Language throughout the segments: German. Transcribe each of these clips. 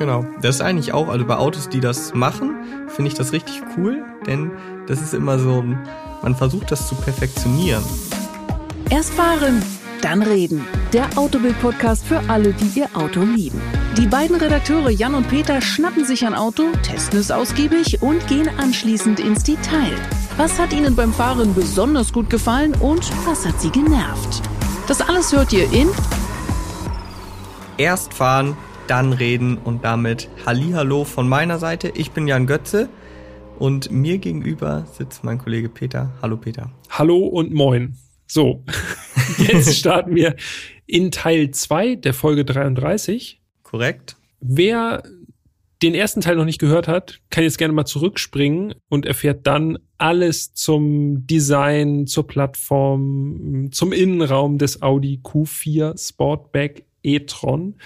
Genau. Das ist eigentlich auch, also bei Autos, die das machen, finde ich das richtig cool, denn das ist immer so, man versucht das zu perfektionieren. Erst fahren, dann reden. Der Autobild-Podcast für alle, die ihr Auto lieben. Die beiden Redakteure Jan und Peter schnappen sich ein Auto, testen es ausgiebig und gehen anschließend ins Detail. Was hat ihnen beim Fahren besonders gut gefallen und was hat sie genervt? Das alles hört ihr in Erst fahren, dann reden und damit Hallihallo von meiner Seite. Ich bin Jan Götze und mir gegenüber sitzt mein Kollege Peter. Hallo Peter. Hallo und moin. So, jetzt starten wir in Teil 2 der Folge 33. Korrekt. Wer den ersten Teil noch nicht gehört hat, kann jetzt gerne mal zurückspringen und erfährt dann alles zum Design, zur Plattform, zum Innenraum des Audi Q4 Sportback e-tron.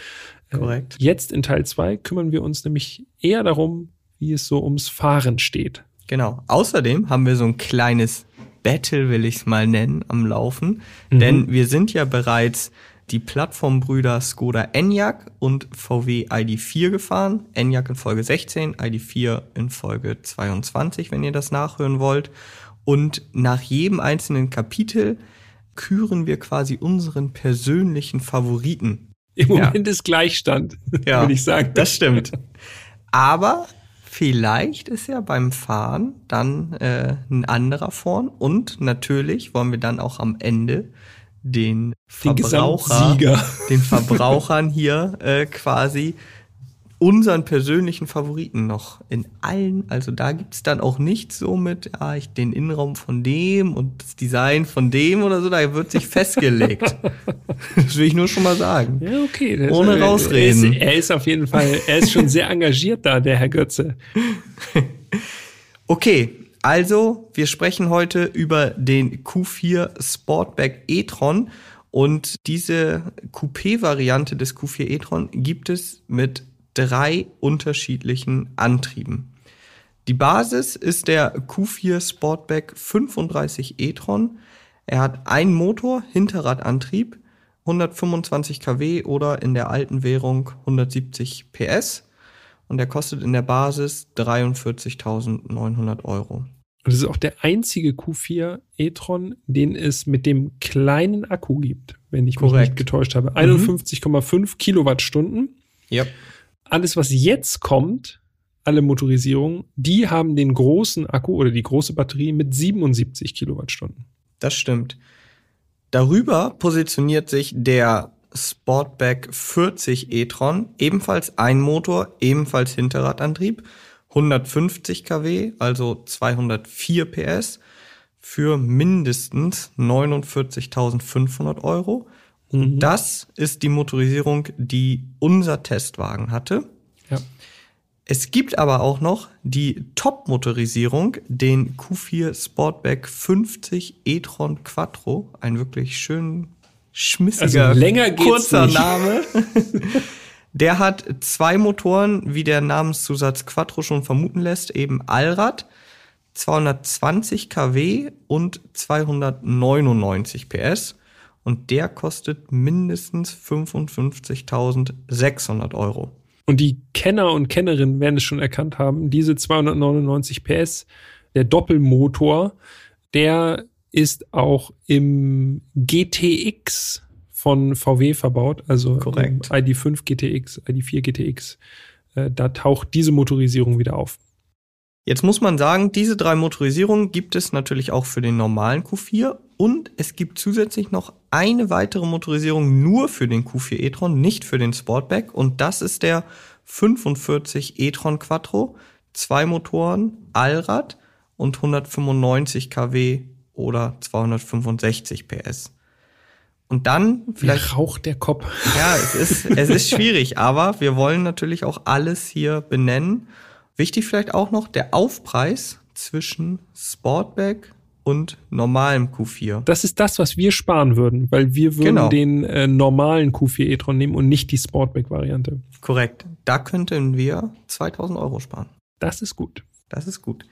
Korrekt. Jetzt in Teil 2 kümmern wir uns nämlich eher darum, wie es so ums Fahren steht. Genau. Außerdem haben wir so ein kleines Battle, will ich es mal nennen, am Laufen. Mhm. Denn wir sind ja bereits die Plattformbrüder Skoda Enyaq und VW ID4 gefahren. Enyaq in Folge 16, ID4 in Folge 22, wenn ihr das nachhören wollt. Und nach jedem einzelnen Kapitel küren wir quasi unseren persönlichen Favoriten. Im Moment ja. ist Gleichstand, ja, würde ich sagen. Das stimmt. Aber vielleicht ist ja beim Fahren dann äh, ein anderer vorn und natürlich wollen wir dann auch am Ende den Verbraucher, den, den Verbrauchern hier äh, quasi unseren persönlichen Favoriten noch in allen. Also da gibt's dann auch nicht so mit, ja, ich den Innenraum von dem und das Design von dem oder so, da wird sich festgelegt. das will ich nur schon mal sagen. Ja, okay. Ohne ist, rausreden. Er ist, er ist auf jeden Fall, er ist schon sehr engagiert da, der Herr Götze. okay, also wir sprechen heute über den Q4 Sportback e-tron und diese Coupé-Variante des Q4 e-tron gibt es mit drei unterschiedlichen Antrieben. Die Basis ist der Q4 Sportback 35 e-tron. Er hat einen Motor, Hinterradantrieb, 125 kW oder in der alten Währung 170 PS und er kostet in der Basis 43.900 Euro. Und das ist auch der einzige Q4 e-tron, den es mit dem kleinen Akku gibt, wenn ich Korrekt. mich nicht getäuscht habe. 51,5 mhm. Kilowattstunden. Yep alles, was jetzt kommt, alle Motorisierungen, die haben den großen Akku oder die große Batterie mit 77 Kilowattstunden. Das stimmt. Darüber positioniert sich der Sportback 40 e-tron, ebenfalls ein Motor, ebenfalls Hinterradantrieb, 150 kW, also 204 PS, für mindestens 49.500 Euro. Mhm. Das ist die Motorisierung, die unser Testwagen hatte. Ja. Es gibt aber auch noch die Top-Motorisierung, den Q4 Sportback 50 e-tron Quattro. Ein wirklich schön schmissiger, also länger kurzer nicht. Name. Der hat zwei Motoren, wie der Namenszusatz Quattro schon vermuten lässt, eben Allrad, 220 kW und 299 PS und der kostet mindestens 55.600 Euro. Und die Kenner und Kennerinnen werden es schon erkannt haben, diese 299 PS, der Doppelmotor, der ist auch im GTX von VW verbaut, also Korrekt. ID5 GTX, ID4 GTX. Äh, da taucht diese Motorisierung wieder auf. Jetzt muss man sagen, diese drei Motorisierungen gibt es natürlich auch für den normalen Q4 und es gibt zusätzlich noch eine weitere Motorisierung nur für den Q4 e-tron, nicht für den Sportback und das ist der 45 e-tron Quattro, zwei Motoren, Allrad und 195 kW oder 265 PS. Und dann vielleicht. Mir raucht der Kopf. Ja, es ist, es ist schwierig, aber wir wollen natürlich auch alles hier benennen. Wichtig vielleicht auch noch der Aufpreis zwischen Sportback und normalem Q4. Das ist das, was wir sparen würden, weil wir würden genau. den äh, normalen Q4 e-tron nehmen und nicht die Sportback-Variante. Korrekt. Da könnten wir 2000 Euro sparen. Das ist gut. Das ist gut.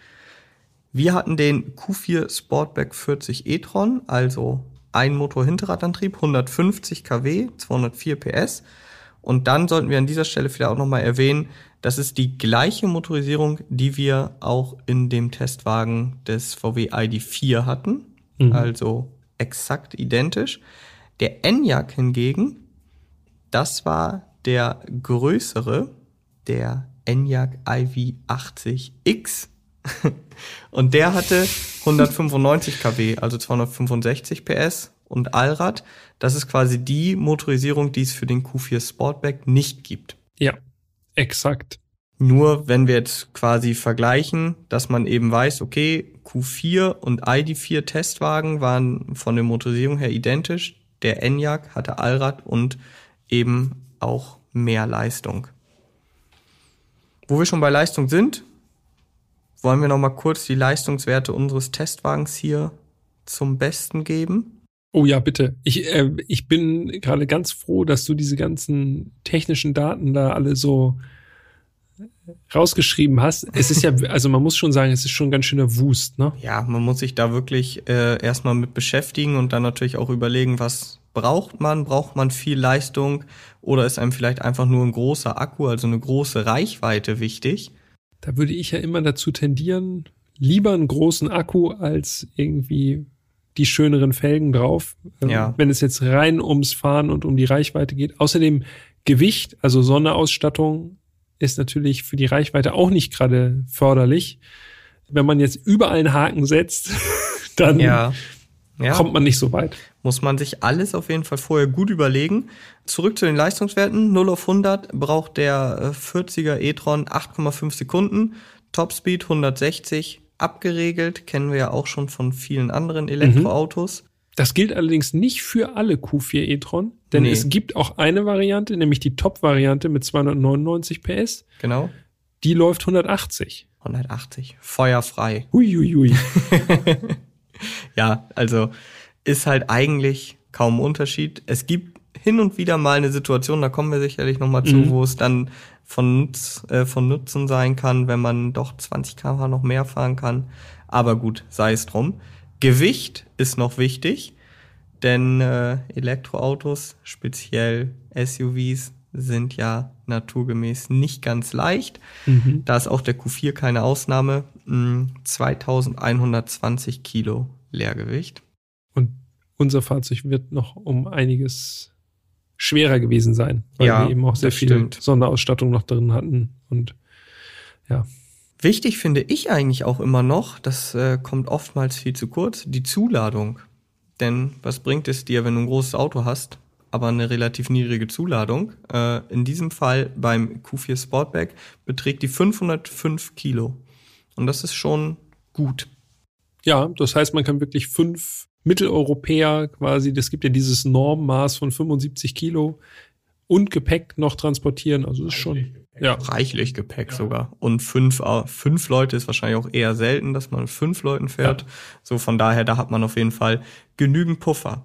Wir hatten den Q4 Sportback 40 e-tron, also ein Motor Hinterradantrieb, 150 kW, 204 PS Und dann sollten wir an dieser Stelle vielleicht auch nochmal erwähnen, das ist die gleiche Motorisierung, die wir auch in dem Testwagen des VW ID4 hatten. Mhm. Also exakt identisch. Der Enyaq hingegen, das war der größere, der Enyaq iV80X. und der hatte 195 kW, also 265 PS und Allrad. Das ist quasi die Motorisierung, die es für den Q4 Sportback nicht gibt. Ja, exakt. Nur wenn wir jetzt quasi vergleichen, dass man eben weiß, okay, Q4 und ID4 Testwagen waren von der Motorisierung her identisch. Der Enyaq hatte Allrad und eben auch mehr Leistung. Wo wir schon bei Leistung sind, wollen wir noch mal kurz die Leistungswerte unseres Testwagens hier zum Besten geben. Oh ja, bitte. Ich, äh, ich bin gerade ganz froh, dass du diese ganzen technischen Daten da alle so rausgeschrieben hast. Es ist ja, also man muss schon sagen, es ist schon ganz schöner Wust, ne? Ja, man muss sich da wirklich äh, erstmal mit beschäftigen und dann natürlich auch überlegen, was braucht man? Braucht man viel Leistung oder ist einem vielleicht einfach nur ein großer Akku, also eine große Reichweite wichtig? Da würde ich ja immer dazu tendieren, lieber einen großen Akku als irgendwie die schöneren Felgen drauf. Ähm, ja. Wenn es jetzt rein ums Fahren und um die Reichweite geht. Außerdem Gewicht, also Sonderausstattung ist natürlich für die Reichweite auch nicht gerade förderlich. Wenn man jetzt überall einen Haken setzt, dann ja. Ja. kommt man nicht so weit. Muss man sich alles auf jeden Fall vorher gut überlegen. Zurück zu den Leistungswerten. 0 auf 100 braucht der 40er äh, e-tron 8,5 Sekunden. Topspeed 160 abgeregelt, kennen wir ja auch schon von vielen anderen Elektroautos. Mhm. Das gilt allerdings nicht für alle Q4 e-tron, denn nee. es gibt auch eine Variante, nämlich die Top-Variante mit 299 PS. Genau. Die läuft 180. 180. Feuerfrei. Huiuiui. ja, also ist halt eigentlich kaum Unterschied. Es gibt hin und wieder mal eine Situation, da kommen wir sicherlich nochmal zu, mhm. wo es dann von, Nutz, äh, von Nutzen sein kann, wenn man doch 20 km noch mehr fahren kann. Aber gut, sei es drum. Gewicht ist noch wichtig, denn äh, Elektroautos, speziell SUVs, sind ja naturgemäß nicht ganz leicht. Mhm. Da ist auch der Q4 keine Ausnahme. 2120 hm, Kilo Leergewicht. Und unser Fahrzeug wird noch um einiges schwerer gewesen sein, weil ja, wir eben auch sehr viel stimmt. Sonderausstattung noch drin hatten und ja. Wichtig finde ich eigentlich auch immer noch, das äh, kommt oftmals viel zu kurz, die Zuladung. Denn was bringt es dir, wenn du ein großes Auto hast, aber eine relativ niedrige Zuladung? Äh, in diesem Fall beim Q4 Sportback beträgt die 505 Kilo. Und das ist schon gut. Ja, das heißt, man kann wirklich fünf Mitteleuropäer quasi, das gibt ja dieses Normmaß von 75 Kilo und Gepäck noch transportieren. Also ist schon ja. reichlich Gepäck ja. sogar. Und fünf, äh, fünf Leute ist wahrscheinlich auch eher selten, dass man mit fünf Leuten fährt. Ja. So von daher, da hat man auf jeden Fall genügend Puffer.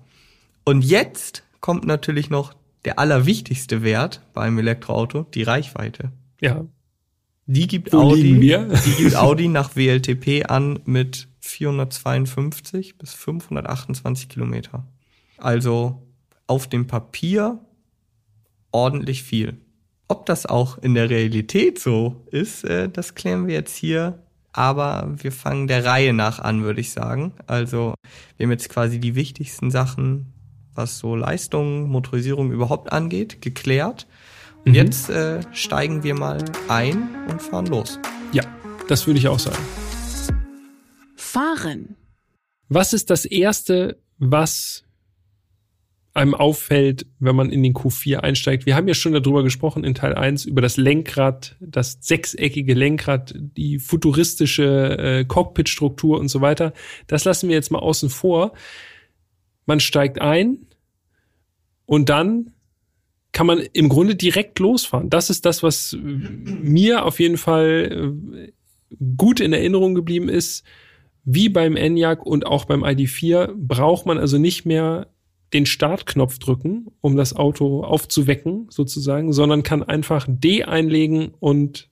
Und jetzt kommt natürlich noch der allerwichtigste Wert beim Elektroauto, die Reichweite. Ja. Die gibt Wo Audi, die gibt Audi nach WLTP an mit 452 bis 528 Kilometer. Also auf dem Papier ordentlich viel. Ob das auch in der Realität so ist, äh, das klären wir jetzt hier. Aber wir fangen der Reihe nach an, würde ich sagen. Also wir haben jetzt quasi die wichtigsten Sachen, was so Leistung, Motorisierung überhaupt angeht, geklärt. Und mhm. jetzt äh, steigen wir mal ein und fahren los. Ja, das würde ich auch sagen. Fahren. Was ist das Erste, was einem auffällt, wenn man in den Q4 einsteigt? Wir haben ja schon darüber gesprochen in Teil 1 über das Lenkrad, das sechseckige Lenkrad, die futuristische äh, Cockpit-Struktur und so weiter. Das lassen wir jetzt mal außen vor. Man steigt ein und dann kann man im Grunde direkt losfahren. Das ist das, was mir auf jeden Fall äh, gut in Erinnerung geblieben ist wie beim ENIAC und auch beim ID4 braucht man also nicht mehr den Startknopf drücken, um das Auto aufzuwecken, sozusagen, sondern kann einfach D einlegen und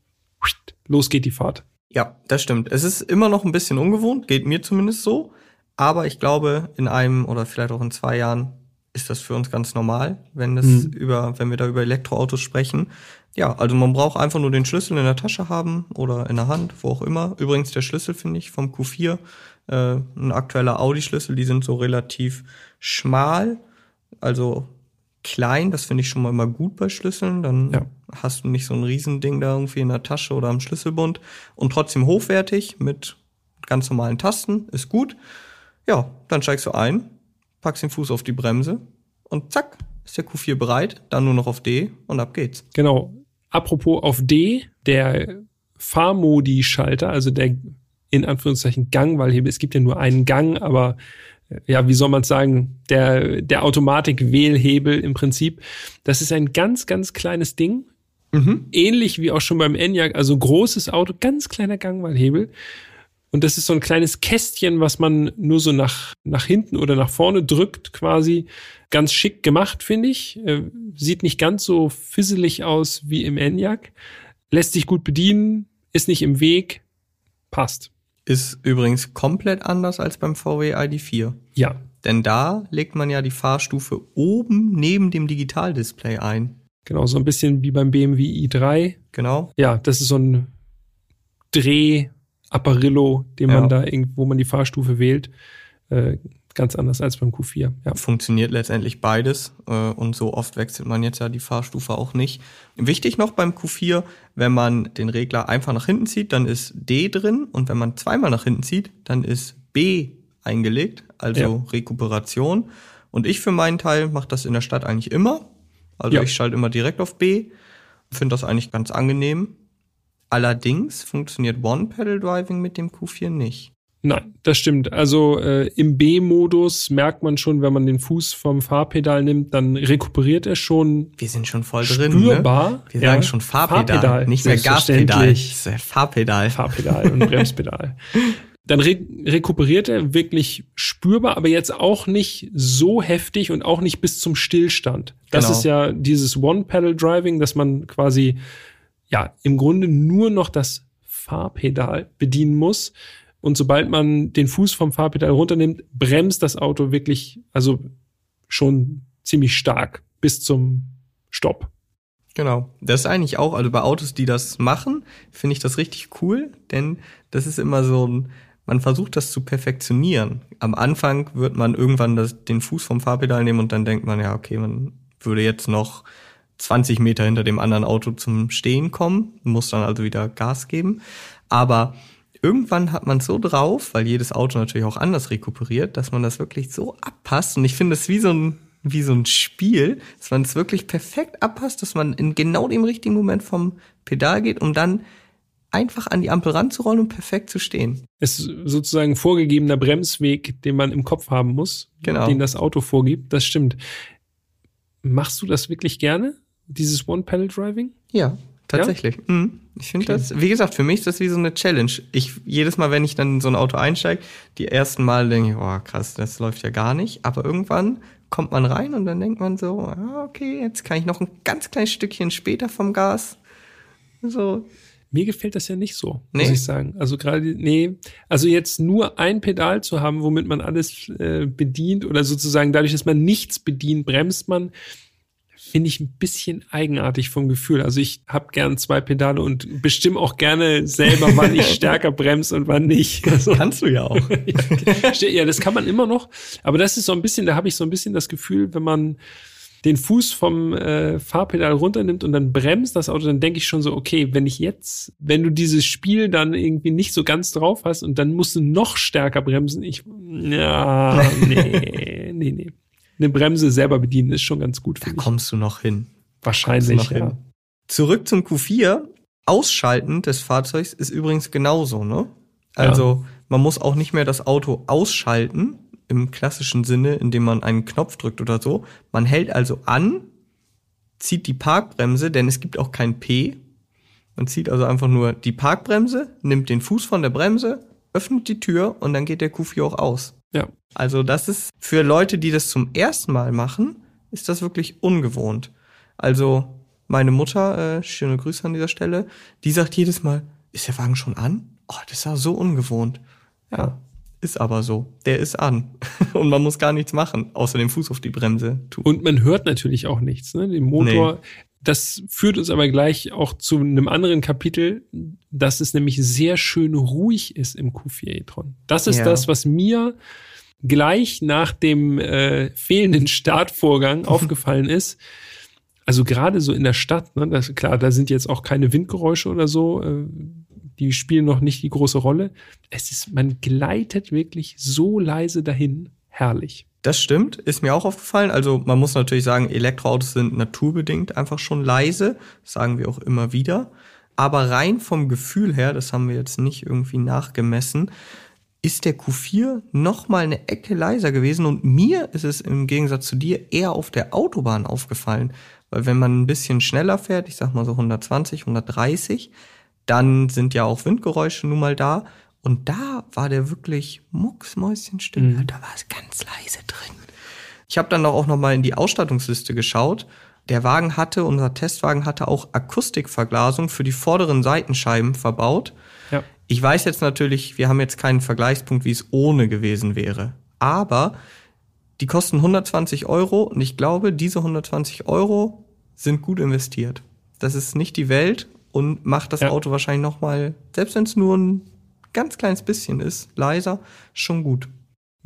los geht die Fahrt. Ja, das stimmt. Es ist immer noch ein bisschen ungewohnt, geht mir zumindest so. Aber ich glaube, in einem oder vielleicht auch in zwei Jahren ist das für uns ganz normal, wenn das Mhm. über, wenn wir da über Elektroautos sprechen. Ja, also man braucht einfach nur den Schlüssel in der Tasche haben oder in der Hand, wo auch immer. Übrigens der Schlüssel finde ich vom Q4, äh, ein aktueller Audi-Schlüssel, die sind so relativ schmal, also klein, das finde ich schon mal immer gut bei Schlüsseln. Dann Ja. hast du nicht so ein Riesending da irgendwie in der Tasche oder am Schlüsselbund und trotzdem hochwertig mit ganz normalen Tasten, ist gut. Ja, dann steigst du ein, packst den Fuß auf die Bremse und zack, ist der Q4 bereit, dann nur noch auf D und ab geht's. Genau. Apropos auf D, der Fahrmodi-Schalter, also der in Anführungszeichen Gangwahlhebel. Es gibt ja nur einen Gang, aber äh, ja, wie soll man sagen, der, der Automatik-Wählhebel im Prinzip. Das ist ein ganz, ganz kleines Ding. Ähnlich wie auch schon beim Enyaq, also großes Auto, ganz kleiner Gangwahlhebel. Und das ist so ein kleines Kästchen, was man nur so nach, nach hinten oder nach vorne drückt, quasi. Ganz schick gemacht, finde ich. Äh, sieht nicht ganz so fisselig aus wie im Enyaq. Lässt sich gut bedienen, ist nicht im Weg, passt. Ist übrigens komplett anders als beim VW ID4. Ja, Denn da legt man ja die Fahrstufe oben neben dem Digitaldisplay ein. genau, so ein bisschen wie beim BMW i3. Genau. Ja, das ist so ein Dreh-Apparillo, den Ja. man da irgendwo man die Fahrstufe wählt. Äh, ganz anders als beim Q4. Ja. Funktioniert letztendlich beides äh, und so oft wechselt man jetzt ja die Fahrstufe auch nicht. Wichtig noch beim Q4, wenn man den Regler einfach nach hinten zieht, dann ist D drin und wenn man zweimal nach hinten zieht, dann ist B eingelegt, also Ja. Rekuperation. Und ich für meinen Teil mache das in der Stadt eigentlich immer. Also Ja. ich schalte immer direkt auf B, finde das eigentlich ganz angenehm. Allerdings funktioniert One-Pedal-Driving mit dem Q4 nicht. Nein, das stimmt. Also äh, im B-Modus merkt man schon, wenn man den Fuß vom Fahrpedal nimmt, dann rekuperiert er schon Wir sind schon voll drin. spürbar. Ne? Wir Ja. sagen schon Fahrpedal, Fahrpedal, nicht mehr Gaspedal. Fahrpedal. Fahrpedal und Bremspedal. Dann re rekuperiert er wirklich spürbar, aber jetzt auch nicht so heftig und auch nicht bis zum Stillstand. Das Genau. ist ja dieses One-Pedal-Driving, dass man quasi ja im Grunde nur noch das Fahrpedal bedienen muss. Und sobald man den Fuß vom Fahrpedal runternimmt, bremst das Auto wirklich, also schon ziemlich stark bis zum Stopp. Genau. Das ist eigentlich auch, also bei Autos, die das machen, finde ich das richtig cool, denn das ist immer so ein, man versucht das zu perfektionieren. Am Anfang wird man irgendwann das, den Fuß vom Fahrpedal nehmen und dann denkt man, ja, okay, man würde jetzt noch 20 Meter hinter dem anderen Auto zum Stehen kommen, muss dann also wieder Gas geben. Aber irgendwann hat man es so drauf, weil jedes Auto natürlich auch anders rekuperiert, dass man das wirklich so abpasst. Und ich finde es wie so ein, wie so ein Spiel, dass man es wirklich perfekt abpasst, dass man in genau dem richtigen Moment vom Pedal geht, um dann einfach an die Ampel ranzurollen und perfekt zu stehen. Es ist sozusagen ein vorgegebener Bremsweg, den man im Kopf haben muss, Genau. den das Auto vorgibt. Das stimmt. Machst du das wirklich gerne? Dieses One-Pedal-Driving? Ja, tatsächlich. Mhm. Ich finde das, wie gesagt, für mich ist das wie so eine Challenge. Ich, jedes Mal, wenn ich dann in so ein Auto einsteige, die ersten Mal denke ich, oh krass, das läuft ja gar nicht. Aber irgendwann kommt man rein und dann denkt man so, ah, okay, jetzt kann ich noch ein ganz kleines Stückchen später vom Gas. So, Mir gefällt das ja nicht so, Nee? muss ich sagen. Also gerade, nee, also jetzt nur ein Pedal zu haben, womit man alles äh, bedient oder sozusagen dadurch, dass man nichts bedient, bremst man, finde ich ein bisschen eigenartig vom Gefühl. Also ich habe gern zwei Pedale und bestimme auch gerne selber, wann ich stärker bremse und wann nicht. Also, kannst du ja auch. ja, das kann man immer noch. Aber das ist so ein bisschen, da habe ich so ein bisschen das Gefühl, wenn man den Fuß vom äh, Fahrpedal runternimmt und dann bremst das Auto, dann denke ich schon so, okay, wenn ich jetzt, wenn du dieses Spiel dann irgendwie nicht so ganz drauf hast und dann musst du noch stärker bremsen, ich, ja, nee, nee, nee. Eine Bremse selber bedienen ist schon ganz gut, Da ich. kommst du noch hin. Wahrscheinlich, noch ja. hin. Zurück zum Q4. Ausschalten des Fahrzeugs ist übrigens genauso, ne? Also man muss auch nicht mehr das Auto ausschalten im klassischen Sinne, indem man einen Knopf drückt oder so. Man hält also an, zieht die Parkbremse, denn es gibt auch kein P. Man zieht also einfach nur die Parkbremse, nimmt den Fuß von der Bremse, öffnet die Tür und dann geht der Q4 auch aus. Ja. Also das ist für Leute, die das zum ersten Mal machen, ist das wirklich ungewohnt. Also meine Mutter, äh, schöne Grüße an dieser Stelle, die sagt jedes Mal, ist der Wagen schon an? Oh, das ist ja so ungewohnt. Ja, Ist aber so. Der ist an. Und man muss gar nichts machen, außer den Fuß auf die Bremse tun. Und man hört natürlich auch nichts. Ne? Den Motor, nee. Das führt uns aber gleich auch zu einem anderen Kapitel, dass es nämlich sehr schön ruhig ist im Q4 e-tron. Das ist ja. das, was mir gleich nach dem äh, fehlenden Startvorgang aufgefallen ist. Also gerade so in der Stadt, ne, das, klar, da sind jetzt auch keine Windgeräusche oder so. Äh, die spielen noch nicht die große Rolle. Es ist, man gleitet wirklich so leise dahin. Herrlich. Das stimmt, ist mir auch aufgefallen. Also man muss natürlich sagen, Elektroautos sind naturbedingt einfach schon leise, sagen wir auch immer wieder. Aber rein vom Gefühl her, das haben wir jetzt nicht irgendwie nachgemessen, ist der Q4 noch mal eine Ecke leiser gewesen und mir ist es im Gegensatz zu dir eher auf der Autobahn aufgefallen, weil wenn man ein bisschen schneller fährt, ich sag mal so 120, 130, dann sind ja auch Windgeräusche nun mal da. Und da war der wirklich mucksmäuschenstill. Mhm. Da war es ganz leise drin. Ich habe dann auch noch mal in die Ausstattungsliste geschaut. Der Wagen hatte, unser Testwagen hatte auch Akustikverglasung für die vorderen Seitenscheiben verbaut. Ja. Ich weiß jetzt natürlich, wir haben jetzt keinen Vergleichspunkt, wie es ohne gewesen wäre. Aber die kosten 120 Euro und ich glaube, diese 120 Euro sind gut investiert. Das ist nicht die Welt und macht das ja. Auto wahrscheinlich noch mal, selbst wenn es nur ein ganz kleines bisschen ist, leiser, schon gut.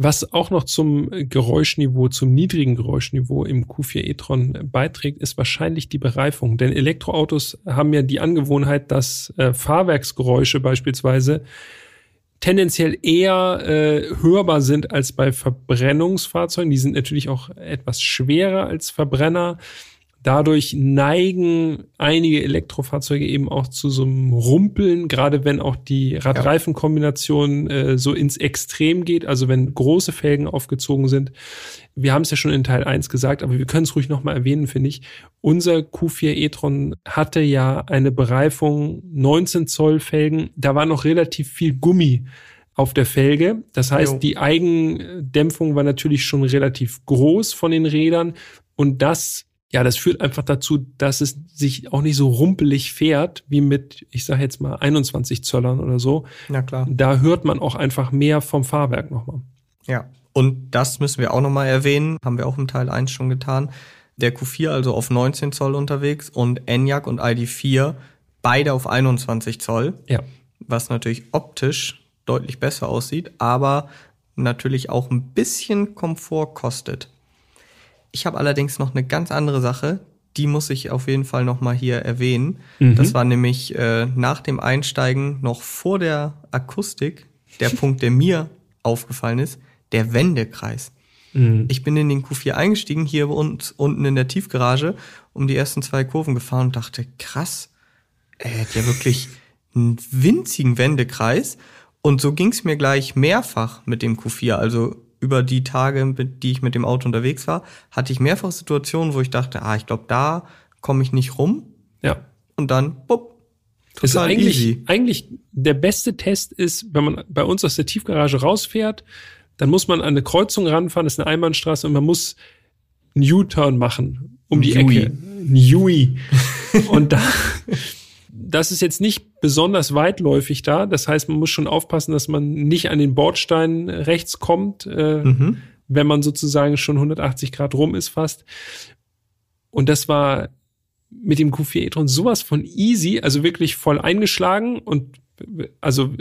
Was auch noch zum Geräuschniveau, zum niedrigen Geräuschniveau im Q4 e-tron beiträgt, ist wahrscheinlich die Bereifung. Denn Elektroautos haben ja die Angewohnheit, dass äh, Fahrwerksgeräusche beispielsweise tendenziell eher äh, hörbar sind als bei Verbrennungsfahrzeugen. Die sind natürlich auch etwas schwerer als Verbrenner. Dadurch neigen einige Elektrofahrzeuge eben auch zu so einem Rumpeln, gerade wenn auch die Radreifenkombination äh, so ins Extrem geht, also wenn große Felgen aufgezogen sind. Wir haben es ja schon in Teil 1 gesagt, aber wir können es ruhig nochmal erwähnen, finde ich. Unser Q4 e-tron hatte ja eine Bereifung 19 Zoll Felgen, da war noch relativ viel Gummi auf der Felge. Das heißt, jo. die Eigendämpfung war natürlich schon relativ groß von den Rädern und das ja, das führt einfach dazu, dass es sich auch nicht so rumpelig fährt, wie mit, ich sage jetzt mal, 21 Zöllern oder so. Na klar. Da hört man auch einfach mehr vom Fahrwerk nochmal. Ja, und das müssen wir auch nochmal erwähnen, haben wir auch im Teil 1 schon getan. Der Q4 also auf 19 Zoll unterwegs und Enyaq und ID4 beide auf 21 Zoll. Ja. Was natürlich optisch deutlich besser aussieht, aber natürlich auch ein bisschen Komfort kostet. Ich habe allerdings noch eine ganz andere Sache, die muss ich auf jeden Fall noch mal hier erwähnen. Mhm. Das war nämlich äh, nach dem Einsteigen noch vor der Akustik der Punkt, der mir aufgefallen ist, der Wendekreis. Mhm. Ich bin in den Q4 eingestiegen, hier und, unten in der Tiefgarage, um die ersten zwei Kurven gefahren und dachte, krass, er hat ja wirklich einen winzigen Wendekreis. Und so ging es mir gleich mehrfach mit dem Q4. Also über die Tage, die ich mit dem Auto unterwegs war, hatte ich mehrfach Situationen, wo ich dachte, ah, ich glaube, da komme ich nicht rum. Ja. Und dann, bupp, ist eigentlich, easy. Eigentlich der beste Test ist, wenn man bei uns aus der Tiefgarage rausfährt, dann muss man an eine Kreuzung ranfahren, das ist eine Einbahnstraße und man muss einen U-Turn machen um die Yui. Ecke. Ein Yui. und da das ist jetzt nicht besonders weitläufig da. Das heißt, man muss schon aufpassen, dass man nicht an den Bordstein rechts kommt, äh, mhm. wenn man sozusagen schon 180 Grad rum ist fast. Und das war mit dem Q4 e-tron sowas von easy, also wirklich voll eingeschlagen und also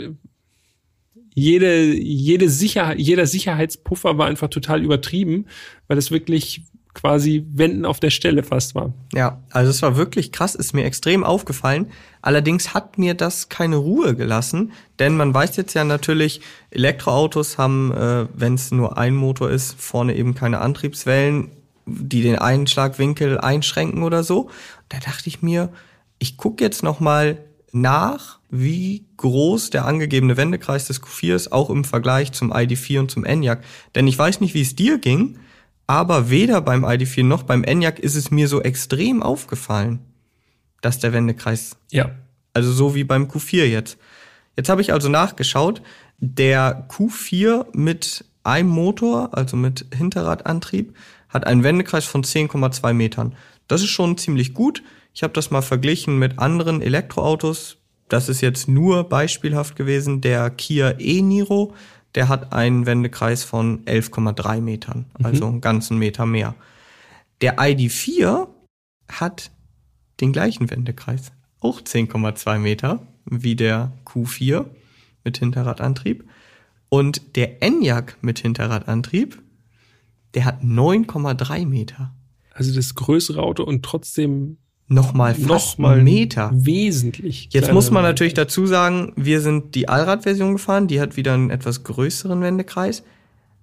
jede, jede Sicherheit, jeder Sicherheitspuffer war einfach total übertrieben, weil es wirklich quasi Wenden auf der Stelle fast war. Ja, also es war wirklich krass, ist mir extrem aufgefallen. Allerdings hat mir das keine Ruhe gelassen, denn man weiß jetzt ja natürlich, Elektroautos haben, äh, wenn es nur ein Motor ist, vorne eben keine Antriebswellen, die den Einschlagwinkel einschränken oder so. Da dachte ich mir, ich gucke jetzt noch mal nach, wie groß der angegebene Wendekreis des Q4 ist, auch im Vergleich zum ID4 und zum Enyaq. Denn ich weiß nicht, wie es dir ging, aber weder beim ID4 noch beim Enyaq ist es mir so extrem aufgefallen, dass der Wendekreis. Ja. Also so wie beim Q4 jetzt. Jetzt habe ich also nachgeschaut, der Q4 mit einem Motor, also mit Hinterradantrieb, hat einen Wendekreis von 10,2 Metern. Das ist schon ziemlich gut. Ich habe das mal verglichen mit anderen Elektroautos. Das ist jetzt nur beispielhaft gewesen. Der Kia e-Niro der hat einen Wendekreis von 11,3 Metern, also einen ganzen Meter mehr. Der ID4 hat den gleichen Wendekreis, auch 10,2 Meter wie der Q4 mit Hinterradantrieb. Und der Enyaq mit Hinterradantrieb, der hat 9,3 Meter. Also das größere Auto und trotzdem Nochmal fast nochmal einen Meter. wesentlich. Jetzt muss man natürlich dazu sagen, wir sind die Allradversion gefahren, die hat wieder einen etwas größeren Wendekreis.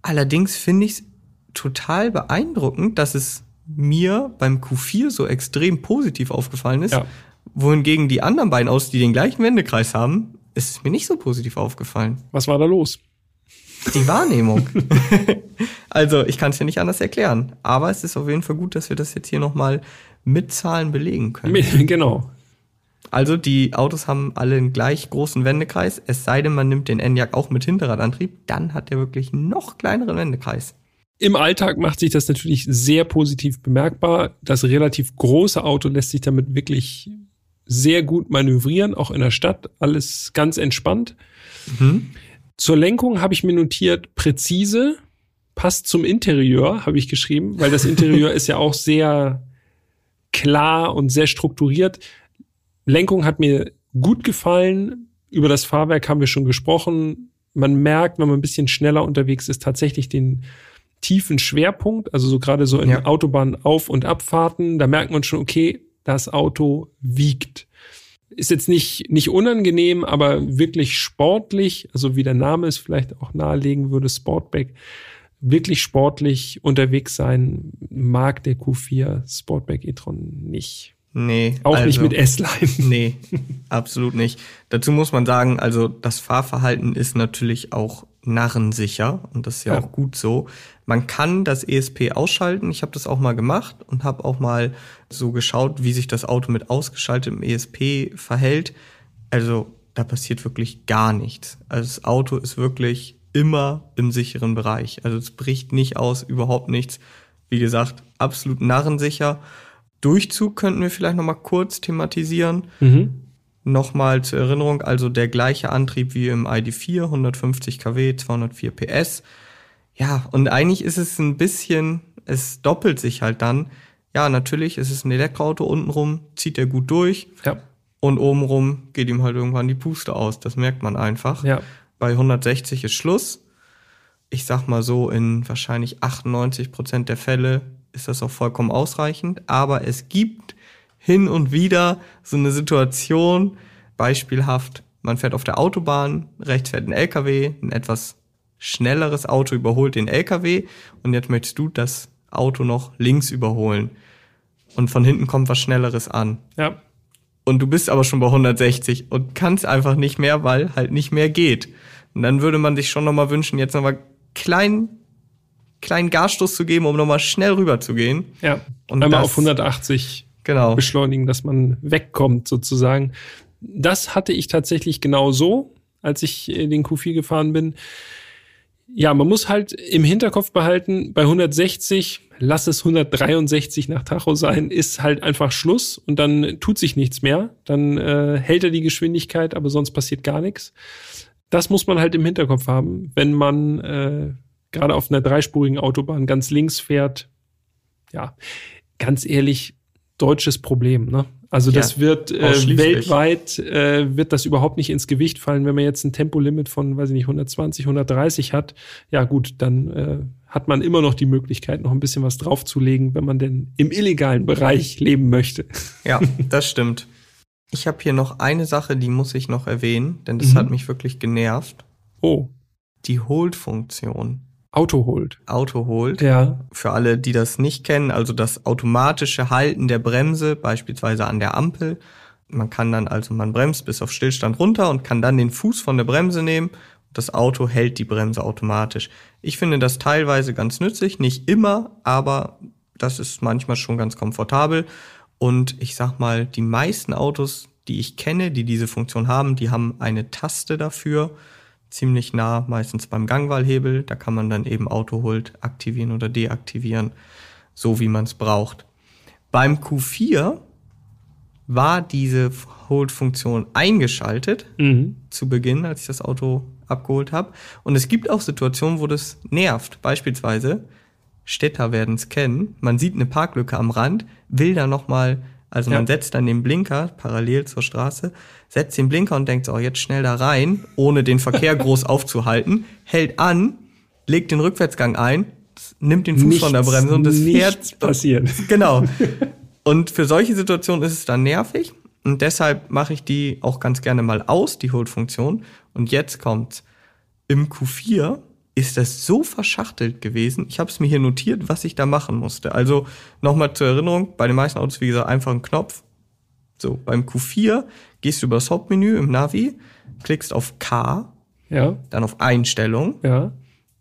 Allerdings finde ich es total beeindruckend, dass es mir beim Q4 so extrem positiv aufgefallen ist, Ja. wohingegen die anderen beiden Autos, die den gleichen Wendekreis haben, ist es mir nicht so positiv aufgefallen. Was war da los? Die Wahrnehmung. also ich kann es ja nicht anders erklären, aber es ist auf jeden Fall gut, dass wir das jetzt hier nochmal mit Zahlen belegen können. genau. Also die Autos haben alle einen gleich großen Wendekreis, es sei denn, man nimmt den Enyaq auch mit Hinterradantrieb, dann hat der wirklich noch kleineren Wendekreis. Im Alltag macht sich das natürlich sehr positiv bemerkbar. Das relativ große Auto lässt sich damit wirklich sehr gut manövrieren, auch in der Stadt. Alles ganz entspannt. Mhm. Zur Lenkung habe ich mir notiert, präzise, passt zum Interieur, habe ich geschrieben, weil das Interieur ist ja auch sehr klar und sehr strukturiert. Lenkung hat mir gut gefallen. Über das Fahrwerk haben wir schon gesprochen. Man merkt, wenn man ein bisschen schneller unterwegs ist, tatsächlich den tiefen Schwerpunkt, also so gerade so in Ja. Autobahn-Auf- und Abfahrten, da merkt man schon, okay, das Auto wiegt. Ist jetzt nicht, nicht unangenehm, aber wirklich sportlich, also wie der Name es vielleicht auch nahelegen würde, Sportback, wirklich sportlich unterwegs sein mag der Q4 Sportback e-tron nicht. Nee. Auch nicht also- mit S-Line. Nee, absolut nicht. Dazu muss man sagen, also das Fahrverhalten ist natürlich auch narrensicher und das ist ja, Ja. auch gut so. Man kann das ESP ausschalten. Ich habe das auch mal gemacht und habe auch mal so geschaut, wie sich das Auto mit ausgeschaltetem ESP verhält. Also da passiert wirklich gar nichts. Also das Auto ist wirklich immer im sicheren Bereich. Also es bricht nicht aus, überhaupt nichts. Wie gesagt, absolut narrensicher. Durchzug könnten wir vielleicht noch mal kurz thematisieren. Mhm. Nochmal zur Erinnerung, also der gleiche Antrieb wie im ID4, 150 kW, 204 PS. Ja, und eigentlich ist es ein bisschen, es doppelt sich halt dann. Ja, natürlich ist es ein Elektroauto untenrum, zieht er gut durch Ja, und obenrum geht ihm halt irgendwann die Puste aus. Das merkt man einfach. ja. Bei 160 ist Schluss. Ich sag mal so, in wahrscheinlich 98 Prozent der Fälle ist das auch vollkommen ausreichend. Aber es gibt hin und wieder so eine Situation, beispielhaft, man fährt auf der Autobahn, rechts fährt ein LKW, ein etwas schnelleres Auto überholt den LKW und jetzt möchtest du das Auto noch links überholen. Und von hinten kommt was Schnelleres an Ja, und du bist aber schon bei 160 und kannst einfach nicht mehr, weil halt nicht mehr geht. Und dann würde man sich schon nochmal wünschen, jetzt nochmal kleinen, kleinen Gasstoß zu geben, um nochmal schnell rüber zu gehen. ja. Und Einmal das- auf 180 Genau. beschleunigen, dass man wegkommt sozusagen. Das hatte ich tatsächlich genau so, als ich den Q4 gefahren bin. Ja, man muss halt im Hinterkopf behalten, bei 160, lass es 163 nach Tacho sein, ist halt einfach Schluss und dann tut sich nichts mehr. Dann äh, hält er die Geschwindigkeit, aber sonst passiert gar nichts. Das muss man halt im Hinterkopf haben, wenn man äh, gerade auf einer dreispurigen Autobahn ganz links fährt. Ja, ganz ehrlich, deutsches Problem. Ne? Also Ja, das wird äh, weltweit äh, wird das überhaupt nicht ins Gewicht fallen, wenn man jetzt ein Tempolimit von, weiß ich nicht, 120, 130 hat. Ja gut, dann äh, hat man immer noch die Möglichkeit, noch ein bisschen was draufzulegen, wenn man denn im illegalen Bereich leben möchte. Ja, das stimmt. Ich habe hier noch eine Sache, die muss ich noch erwähnen, denn das Mhm. hat mich wirklich genervt. Oh, Die Hold-Funktion. Auto holt. Auto Hold. Ja. Für alle, die das nicht kennen, also das automatische Halten der Bremse, beispielsweise an der Ampel. Man kann dann also, man bremst bis auf Stillstand runter und kann dann den Fuß von der Bremse nehmen. Das Auto hält die Bremse automatisch. Ich finde das teilweise ganz nützlich, nicht immer, aber das ist manchmal schon ganz komfortabel. Und ich sag mal, die meisten Autos, die ich kenne, die diese Funktion haben, die haben eine Taste dafür ziemlich nah, meistens beim Gangwahlhebel. Da kann man dann eben Autohold aktivieren oder deaktivieren, so wie man es braucht. Beim Q4 war diese Hold-Funktion eingeschaltet Mhm. zu Beginn, als ich das Auto abgeholt habe. Und es gibt auch Situationen, wo das nervt. Beispielsweise, Städter werden es kennen, man sieht eine Parklücke am Rand, will da nochmal, also Ja. man setzt dann den Blinker parallel zur Straße, setzt den Blinker und denkt so, oh, jetzt schnell da rein, ohne den Verkehr groß aufzuhalten, hält an, legt den Rückwärtsgang ein, nimmt den Fuß von der Bremse und das nichts fährt passiert. Genau. Und für solche Situationen ist es dann nervig. Und deshalb mache ich die auch ganz gerne mal aus, die Hold-Funktion. Und jetzt kommt's. Im Q4 ist das so verschachtelt gewesen. Ich habe es mir hier notiert, was ich da machen musste. Also nochmal zur Erinnerung, bei den meisten Autos, wie gesagt, einfach ein Knopf. So, beim Q4 gehst du über das Hauptmenü im Navi, klickst auf K, Ja, dann auf Einstellung, ja,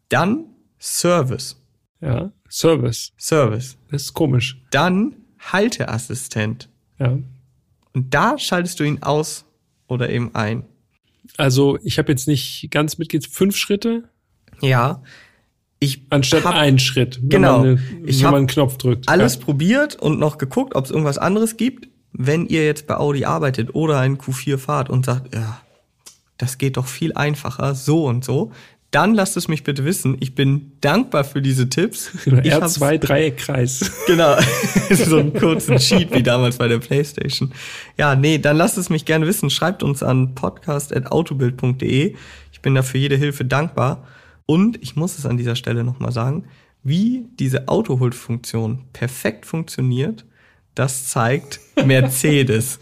dann Service. ja. Service. Service. Das ist komisch. Dann Halteassistent. Ja. Und da schaltest du ihn aus oder eben ein. Also ich habe jetzt nicht ganz mitgezählt. Fünf Schritte Ja. Ich anstatt hab ein Schritt, wenn, Genau. man, eine, Ich wenn man einen Knopf drückt. alles Ja. probiert und noch geguckt, ob es irgendwas anderes gibt. Wenn ihr jetzt bei Audi arbeitet oder einen Q4 fahrt und sagt, ja, das geht doch viel einfacher, so und so, dann lasst es mich bitte wissen. Ich bin dankbar für diese Tipps. Ich hab's- R2 Dreieckkreis. Genau. so einen kurzen Cheat wie damals bei der Playstation. Ja, nee, dann lasst es mich gerne wissen. Schreibt uns an podcast.autobild.de. Ich bin da für jede Hilfe dankbar. Und ich muss es an dieser Stelle nochmal sagen, wie diese Autohold-Funktion perfekt funktioniert, das zeigt Mercedes.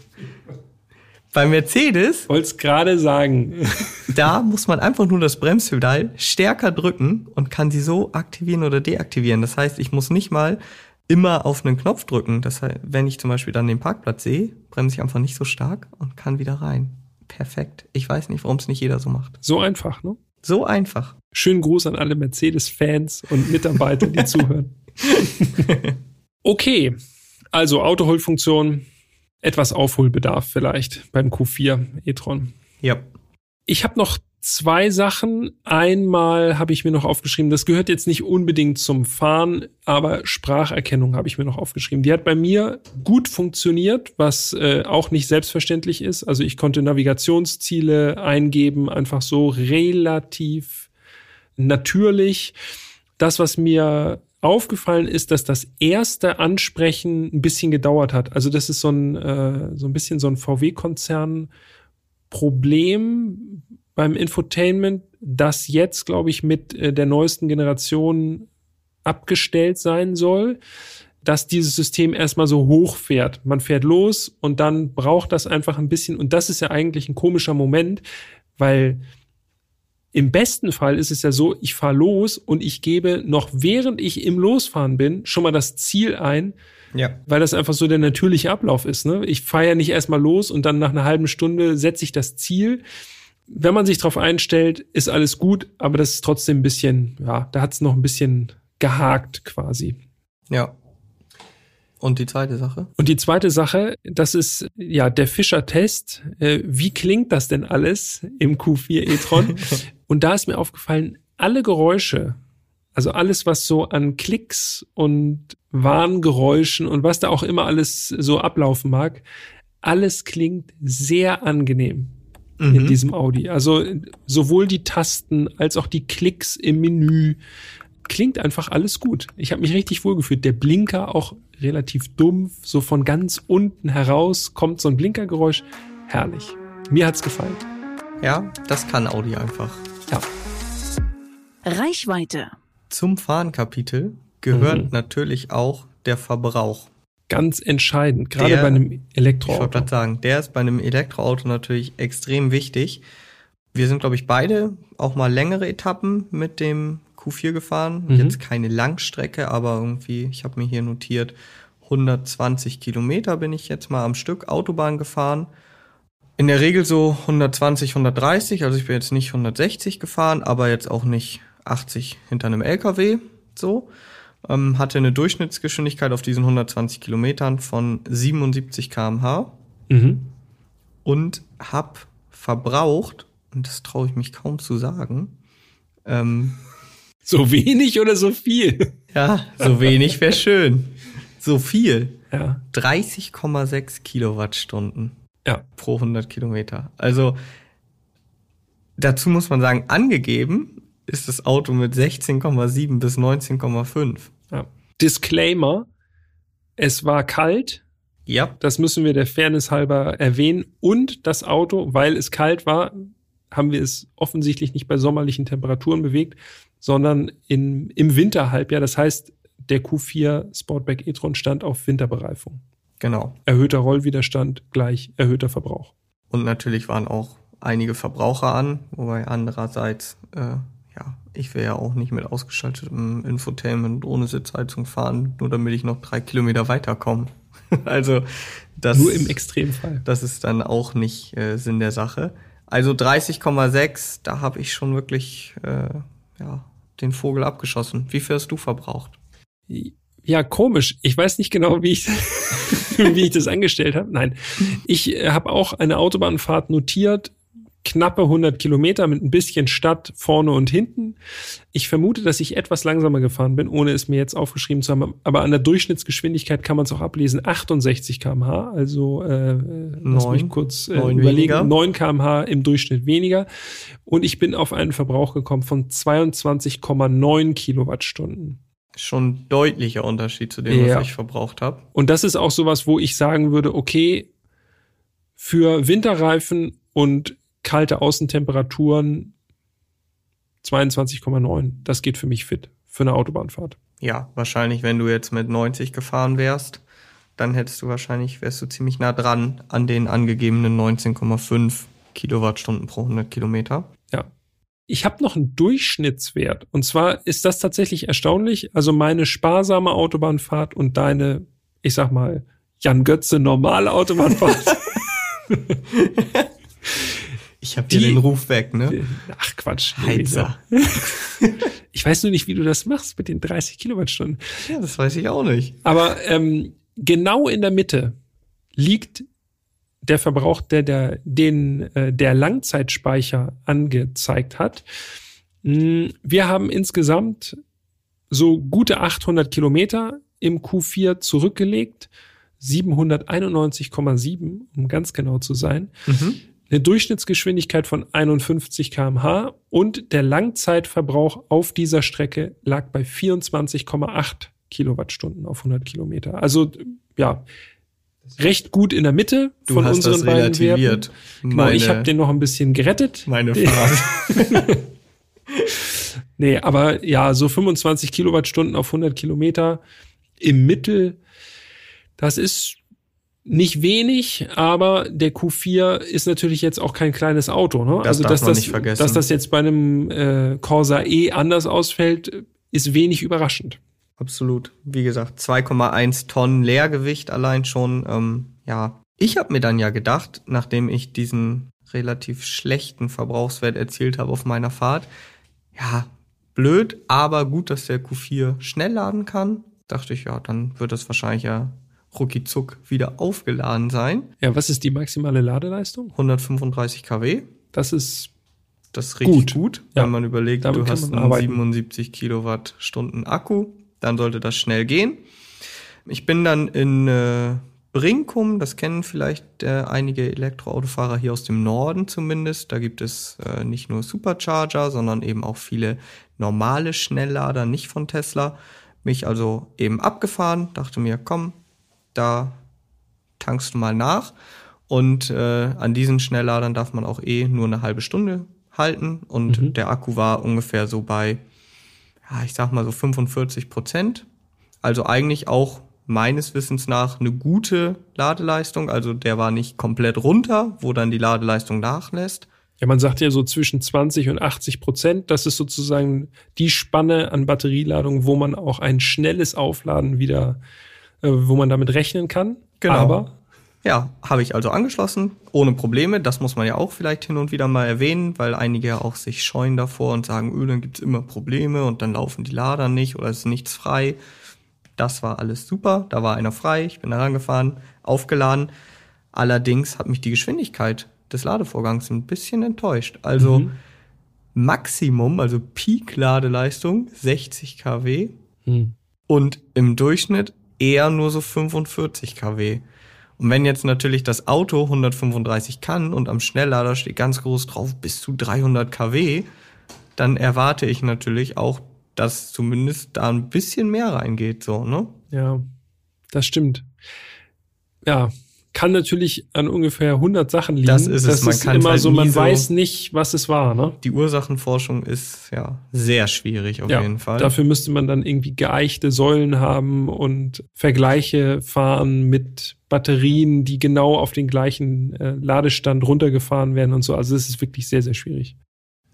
Bei Mercedes Wollt's gerade sagen. da muss man einfach nur das Bremspedal stärker drücken und kann sie so aktivieren oder deaktivieren. Das heißt, ich muss nicht mal immer auf einen Knopf drücken. Das heißt, wenn ich zum Beispiel dann den Parkplatz sehe, bremse ich einfach nicht so stark und kann wieder rein. Perfekt. Ich weiß nicht, warum es nicht jeder so macht. So einfach, ne? So einfach. Schönen Gruß an alle Mercedes-Fans und Mitarbeiter, die zuhören. Okay, also Autoholfunktion, etwas Aufholbedarf vielleicht beim Q4 e-tron. Ja. Ich habe noch zwei Sachen. Einmal habe ich mir noch aufgeschrieben, das gehört jetzt nicht unbedingt zum Fahren, aber Spracherkennung habe ich mir noch aufgeschrieben. Die hat bei mir gut funktioniert, was äh, auch nicht selbstverständlich ist. Also ich konnte Navigationsziele eingeben, einfach so relativ natürlich. Das, was mir aufgefallen ist, dass das erste Ansprechen ein bisschen gedauert hat. Also das ist so ein, äh, so ein bisschen so ein VW-Konzern Problem beim Infotainment, das jetzt, glaube ich, mit äh, der neuesten Generation abgestellt sein soll, dass dieses System erstmal so hochfährt. Man fährt los und dann braucht das einfach ein bisschen, und das ist ja eigentlich ein komischer Moment, weil im besten Fall ist es ja so, ich fahre los und ich gebe noch während ich im Losfahren bin schon mal das Ziel ein, Ja. weil das einfach so der natürliche Ablauf ist. Ne? Ich fahre ja nicht erstmal los und dann nach einer halben Stunde setze ich das Ziel. Wenn man sich darauf einstellt, ist alles gut, aber das ist trotzdem ein bisschen, ja, da hat es noch ein bisschen gehakt quasi. Ja. Und die zweite Sache? Und die zweite Sache, das ist ja der Fischer-Test. Äh, wie klingt das denn alles im Q4 e-tron? und da ist mir aufgefallen, alle Geräusche, also alles, was so an Klicks und Warngeräuschen und was da auch immer alles so ablaufen mag, alles klingt sehr angenehm in diesem Audi. Also sowohl die Tasten als auch die Klicks im Menü klingt einfach alles gut. Ich habe mich richtig wohlgefühlt. Der Blinker auch relativ dumpf, so von ganz unten heraus kommt so ein Blinkergeräusch. Herrlich. Mir hat's gefallen. Ja, das kann Audi einfach. Ja. Reichweite. Zum Fahrenkapitel gehört Mhm. natürlich auch der Verbrauch. Ganz entscheidend, gerade Der- bei einem Ich wollte Elektroauto. gerade sagen, der ist bei einem Elektroauto natürlich extrem wichtig. Wir sind, glaube ich, beide auch mal längere Etappen mit dem Q4 gefahren. Mhm. Jetzt keine Langstrecke, aber irgendwie, ich habe mir hier notiert, 120 Kilometer bin ich jetzt mal am Stück Autobahn gefahren. In der Regel so 120, 130, also ich bin jetzt nicht 160 gefahren, aber jetzt auch nicht 80 hinter einem LKW, so. Ähm, hatte eine Durchschnittsgeschwindigkeit auf diesen 120 Kilometern von 77 km/h Mhm. und hab verbraucht, und das traue ich mich kaum zu sagen, ähm, So wenig oder so viel? ja, so wenig wäre schön. So viel. Ja. 30,6 Kilowattstunden Ja. pro 100 Kilometer. Also dazu muss man sagen, angegeben ist das Auto mit 16,7 bis 19,5. Ja. Disclaimer, es war kalt. Ja. Das müssen wir der Fairness halber erwähnen. Und das Auto, weil es kalt war, haben wir es offensichtlich nicht bei sommerlichen Temperaturen bewegt, sondern in, im Winterhalbjahr. Das heißt, der Q4 Sportback e-tron stand auf Winterbereifung. Genau. Erhöhter Rollwiderstand gleich erhöhter Verbrauch. Und natürlich waren auch einige Verbraucher an, wobei andererseits, äh, ja, ich will ja auch nicht mit ausgeschaltetem Infotainment ohne Sitzheizung fahren, nur damit ich noch drei Kilometer weiterkomme. also das nur im Extremfall. Das ist dann auch nicht äh, Sinn der Sache. Also 30,6, da habe ich schon wirklich äh, ja, den Vogel abgeschossen. Wie viel hast du verbraucht? Ja, komisch. Ich weiß nicht genau, wie ich, wie ich das angestellt habe. Nein, ich äh, habe auch eine Autobahnfahrt notiert knappe 100 Kilometer mit ein bisschen Stadt vorne und hinten. Ich vermute, dass ich etwas langsamer gefahren bin, ohne es mir jetzt aufgeschrieben zu haben. Aber an der Durchschnittsgeschwindigkeit kann man es auch ablesen. 68 kmh, also äh, lass mich kurz äh, überlegen. Weniger. 9 kmh im Durchschnitt weniger. Und ich bin auf einen Verbrauch gekommen von 22,9 Kilowattstunden. Schon deutlicher Unterschied zu dem, ja. was ich verbraucht habe. Und das ist auch sowas, wo ich sagen würde, okay, für Winterreifen und kalte Außentemperaturen 22,9. Das geht für mich fit für eine Autobahnfahrt. Ja, wahrscheinlich, wenn du jetzt mit 90 gefahren wärst, dann hättest du wahrscheinlich, wärst du ziemlich nah dran an den angegebenen 19,5 Kilowattstunden pro 100 Kilometer. Ja. Ich habe noch einen Durchschnittswert. Und zwar ist das tatsächlich erstaunlich. Also meine sparsame Autobahnfahrt und deine, ich sag mal, Jan Götze normale Autobahnfahrt. Ich habe dir den Ruf weg, ne? Ach Quatsch. Heizer. ich weiß nur nicht, wie du das machst mit den 30 Kilowattstunden. Ja, das weiß ich auch nicht. Aber ähm, genau in der Mitte liegt der Verbrauch, der, der den äh, der Langzeitspeicher angezeigt hat. Hm, wir haben insgesamt so gute 800 Kilometer im Q4 zurückgelegt. 791,7, um ganz genau zu sein. Mhm eine Durchschnittsgeschwindigkeit von 51 kmh und der Langzeitverbrauch auf dieser Strecke lag bei 24,8 Kilowattstunden auf 100 Kilometer. Also ja, recht gut in der Mitte du von hast unseren das beiden relativiert. Werten. Genau, ich habe den noch ein bisschen gerettet. Meine Frage. nee, aber ja, so 25 Kilowattstunden auf 100 Kilometer im Mittel, das ist nicht wenig, aber der Q4 ist natürlich jetzt auch kein kleines Auto. Ne? Das also dass das, nicht vergessen. dass das jetzt bei einem äh, Corsa E anders ausfällt, ist wenig überraschend. Absolut. Wie gesagt, 2,1 Tonnen Leergewicht allein schon. Ähm, ja, ich habe mir dann ja gedacht, nachdem ich diesen relativ schlechten Verbrauchswert erzielt habe auf meiner Fahrt, ja, blöd, aber gut, dass der Q4 schnell laden kann. Dachte ich, ja, dann wird das wahrscheinlich ja ruckizuck wieder aufgeladen sein. Ja, was ist die maximale Ladeleistung? 135 kW. Das ist das ist richtig gut, gut ja. wenn man überlegt, Damit du hast einen arbeiten. 77 Kilowattstunden Akku, dann sollte das schnell gehen. Ich bin dann in äh, Brinkum, das kennen vielleicht äh, einige Elektroautofahrer hier aus dem Norden zumindest. Da gibt es äh, nicht nur Supercharger, sondern eben auch viele normale Schnelllader, nicht von Tesla. Mich also eben abgefahren, dachte mir, komm, da tankst du mal nach. Und äh, an diesen Schnellladern darf man auch eh nur eine halbe Stunde halten. Und mhm. der Akku war ungefähr so bei, ja, ich sag mal so 45 Prozent. Also eigentlich auch meines Wissens nach eine gute Ladeleistung. Also der war nicht komplett runter, wo dann die Ladeleistung nachlässt. Ja, man sagt ja so zwischen 20 und 80 Prozent. Das ist sozusagen die Spanne an Batterieladung, wo man auch ein schnelles Aufladen wieder äh, wo man damit rechnen kann. Genau. Aber ja, habe ich also angeschlossen, ohne Probleme. Das muss man ja auch vielleicht hin und wieder mal erwähnen, weil einige ja auch sich scheuen davor und sagen, öh, dann gibt's immer Probleme und dann laufen die Lader nicht oder es ist nichts frei. Das war alles super, da war einer frei, ich bin da rangefahren, aufgeladen. Allerdings hat mich die Geschwindigkeit des Ladevorgangs ein bisschen enttäuscht. Also mhm. Maximum, also Peak-Ladeleistung 60 kW mhm. und im Durchschnitt eher nur so 45 kW. Und wenn jetzt natürlich das Auto 135 kann und am Schnelllader steht ganz groß drauf bis zu 300 kW, dann erwarte ich natürlich auch, dass zumindest da ein bisschen mehr reingeht, so, ne? Ja, das stimmt. Ja, kann natürlich an ungefähr 100 Sachen liegen. Das ist es. Das Man ist immer halt so, man weiß nicht, was es war, ne? Die Ursachenforschung ist ja sehr schwierig auf ja, jeden Fall. dafür müsste man dann irgendwie geeichte Säulen haben und Vergleiche fahren mit Batterien, die genau auf den gleichen äh, Ladestand runtergefahren werden und so. Also es ist wirklich sehr, sehr schwierig.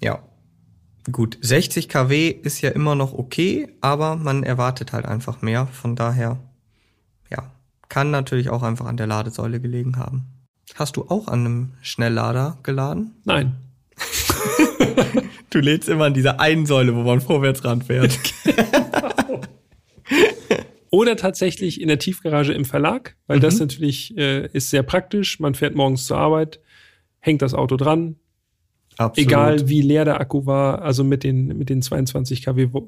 Ja. Gut, 60 kW ist ja immer noch okay, aber man erwartet halt einfach mehr. Von daher, ja, kann natürlich auch einfach an der Ladesäule gelegen haben. Hast du auch an einem Schnelllader geladen? Nein. Du lädst immer an dieser einen Säule, wo man vorwärts ranfährt. Oder tatsächlich in der Tiefgarage im Verlag, weil Mhm. das natürlich äh, ist sehr praktisch. Man fährt morgens zur Arbeit, hängt das Auto dran, Absolut. egal wie leer der Akku war, also mit den, mit den 22 kW Wa-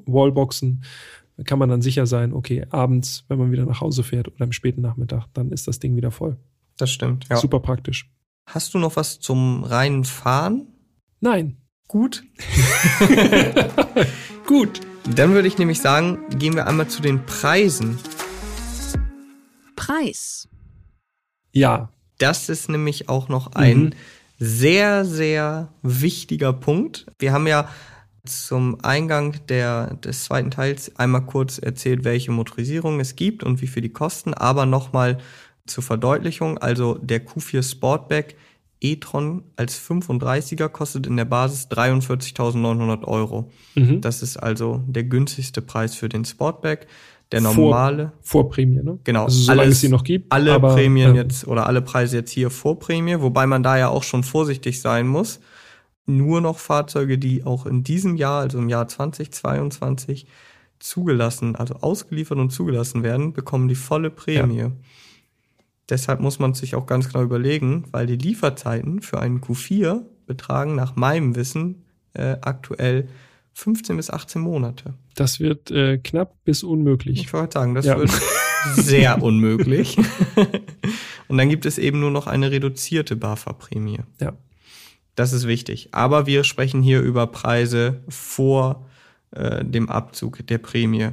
Kann man dann sicher sein, okay, abends, wenn man wieder nach Hause fährt oder am späten Nachmittag, dann ist das Ding wieder voll. Das stimmt, ja. Super praktisch. Hast du noch was zum reinen Fahren? Nein. Gut. Gut. Dann würde ich nämlich sagen, gehen wir einmal zu den Preisen. Preis. Ja. Das ist nämlich auch noch ein Mhm. sehr, sehr wichtiger Punkt. Wir haben ja zum Eingang der, des zweiten Teils einmal kurz erzählt, welche Motorisierung es gibt und wie viel die kosten, aber nochmal zur Verdeutlichung, also der Q4 Sportback e-tron als 35er kostet in der Basis 43.900 Euro. Mhm. Das ist also der günstigste Preis für den Sportback. Der Vor- normale, Vor Prämie, ne? Genau, Also solange alles- es sie noch gibt. alle aber, Prämien ja. jetzt oder alle Preise jetzt hier vor Prämie, wobei man da ja auch schon vorsichtig sein muss. Nur noch Fahrzeuge, die auch in diesem Jahr, also im Jahr 2022, zugelassen, also ausgeliefert und zugelassen werden, bekommen die volle Prämie. Deshalb muss man sich auch ganz genau überlegen, weil die Lieferzeiten für einen Q4 betragen nach meinem Wissen äh, aktuell 15 bis 18 Monate. Das wird äh, knapp bis unmöglich. Ich wollte sagen, das Ja. wird sehr unmöglich. Und dann gibt es eben nur noch eine reduzierte BAFA-Prämie. Ja. Das ist wichtig. Aber wir sprechen hier über Preise vor äh, dem Abzug der Prämie.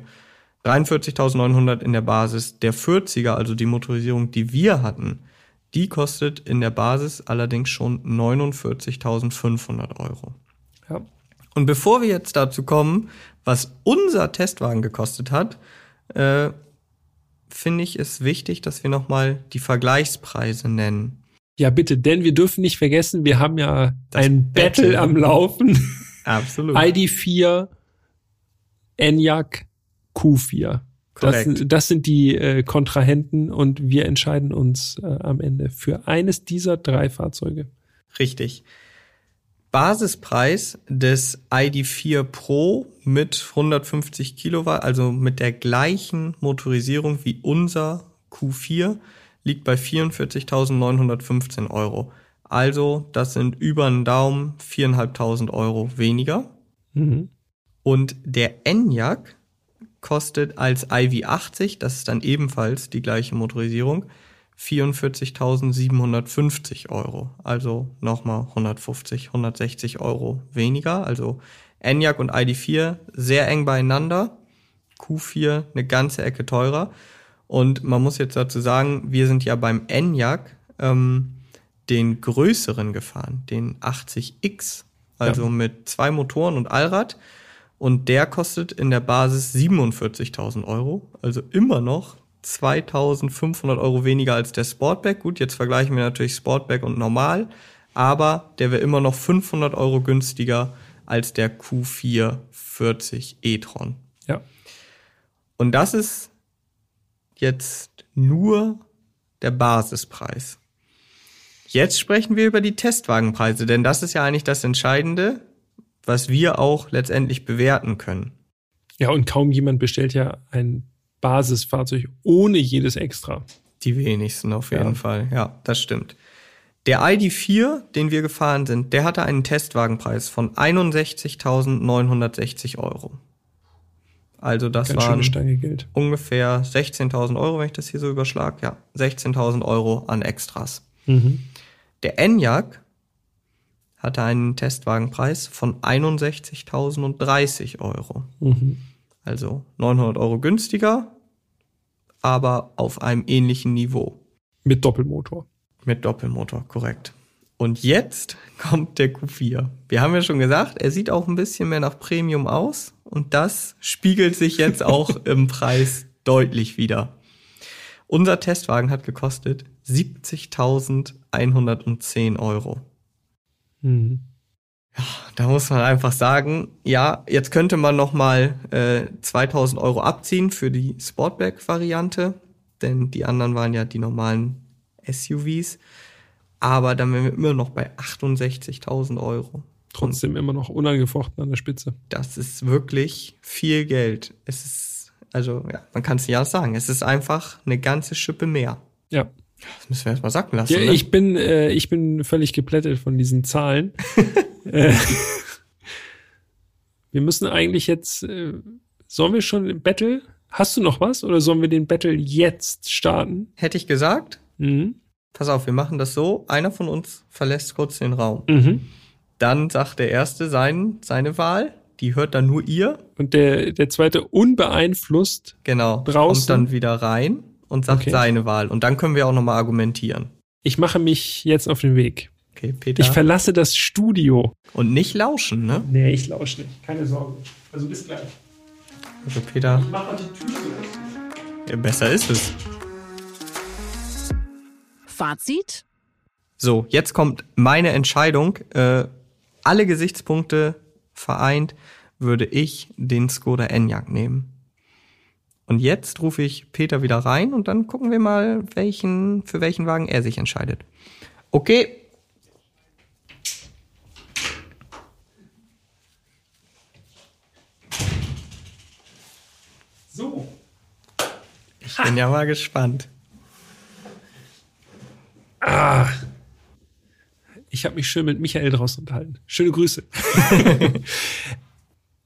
43.900 in der Basis. Der 40er, also die Motorisierung, die wir hatten, die kostet in der Basis allerdings schon 49.500 Euro. Ja. Und bevor wir jetzt dazu kommen, was unser Testwagen gekostet hat, äh, finde ich es wichtig, dass wir nochmal die Vergleichspreise nennen. Ja, bitte, denn wir dürfen nicht vergessen, wir haben ja Das ein Battle, Battle. am Laufen. Absolut. ID4, Enyaq, Q4. Das, das sind die äh, Kontrahenten und wir entscheiden uns äh, am Ende für eines dieser drei Fahrzeuge. Richtig. Basispreis des ID4 Pro mit 150 Kilowatt, also mit der gleichen Motorisierung wie unser Q4, liegt bei 44.915 Euro. Also, das sind über einen Daumen 4.500 Euro weniger. Mhm. Und der Enyaq kostet als IV80, das ist dann ebenfalls die gleiche Motorisierung, 44.750 Euro. Also nochmal 150, 160 Euro weniger. Also Enyaq und ID4 sehr eng beieinander. Q4 eine ganze Ecke teurer. Und man muss jetzt dazu sagen, wir sind ja beim Enyaq ähm, den größeren gefahren, den 80X, also mit zwei Motoren und Allrad. Und der kostet in der Basis 47.000 Euro, also immer noch 2.500 Euro weniger als der Sportback. Gut, jetzt vergleichen wir natürlich Sportback und Normal, aber der wäre immer noch 500 Euro günstiger als der Q440 e-tron. Ja. Und das ist jetzt nur der Basispreis. Jetzt sprechen wir über die Testwagenpreise, denn das ist ja eigentlich das Entscheidende, was wir auch letztendlich bewerten können. Ja, und kaum jemand bestellt ja ein Basisfahrzeug ohne jedes Extra. Die wenigsten auf jeden Ja. Fall. Ja, das stimmt. Der ID4, den wir gefahren sind, der hatte einen Testwagenpreis von 61.960 Euro. Also das Ganz waren ungefähr 16.000 Euro, wenn ich das hier so überschlag. Ja, 16.000 Euro an Extras. Mhm. Der Enyaq hatte einen Testwagenpreis von 61.030 Euro. Mhm. Also 900 Euro günstiger, aber auf einem ähnlichen Niveau. Mit Doppelmotor. Mit Doppelmotor, korrekt. Und jetzt kommt der Q4. Wir haben ja schon gesagt, er sieht auch ein bisschen mehr nach Premium aus und das spiegelt sich jetzt auch im Preis deutlich wieder. Unser Testwagen hat gekostet 70.110 Euro. Mhm. Da muss man einfach sagen, ja, jetzt könnte man noch mal äh, 2000 Euro abziehen für die Sportback-Variante, denn die anderen waren ja die normalen SUVs. Aber dann wären wir immer noch bei 68.000 Euro. Trotzdem immer noch unangefochten an der Spitze. Das ist wirklich viel Geld. Es ist, also, ja, man kann es nicht anders sagen. Es ist einfach eine ganze Schippe mehr. Ja. Das müssen wir erst mal sacken lassen. Ja, ne? ich bin, äh, ich bin völlig geplättet von diesen Zahlen. äh, wir müssen eigentlich jetzt, äh, sollen wir schon im Battle? Hast du noch was oder sollen wir den Battle jetzt starten? Hätte ich gesagt, Mhm. Pass auf, wir machen das so. Einer von uns verlässt kurz den Raum. Mhm. Dann sagt der Erste sein, seine Wahl. Die hört dann nur ihr. Und der, der zweite unbeeinflusst. Genau. Draußen? Kommt dann wieder rein und sagt Okay. seine Wahl. Und dann können wir auch nochmal argumentieren. Ich mache mich jetzt auf den Weg. Okay, Peter. Ich verlasse das Studio. und nicht lauschen, ne? Nee, ich lausche nicht. Keine Sorge. Also bis gleich. Also Peter, Mach mal die Tür zu. ja, besser ist es. Fazit? So, jetzt kommt meine Entscheidung. Äh, alle Gesichtspunkte vereint würde ich den Skoda Enyaq nehmen. Und jetzt rufe ich Peter wieder rein und dann gucken wir mal, welchen, für welchen Wagen er sich entscheidet. Okay. So. Ich bin ja mal gespannt. Ich habe mich schön mit Michael draußen unterhalten. Schöne Grüße.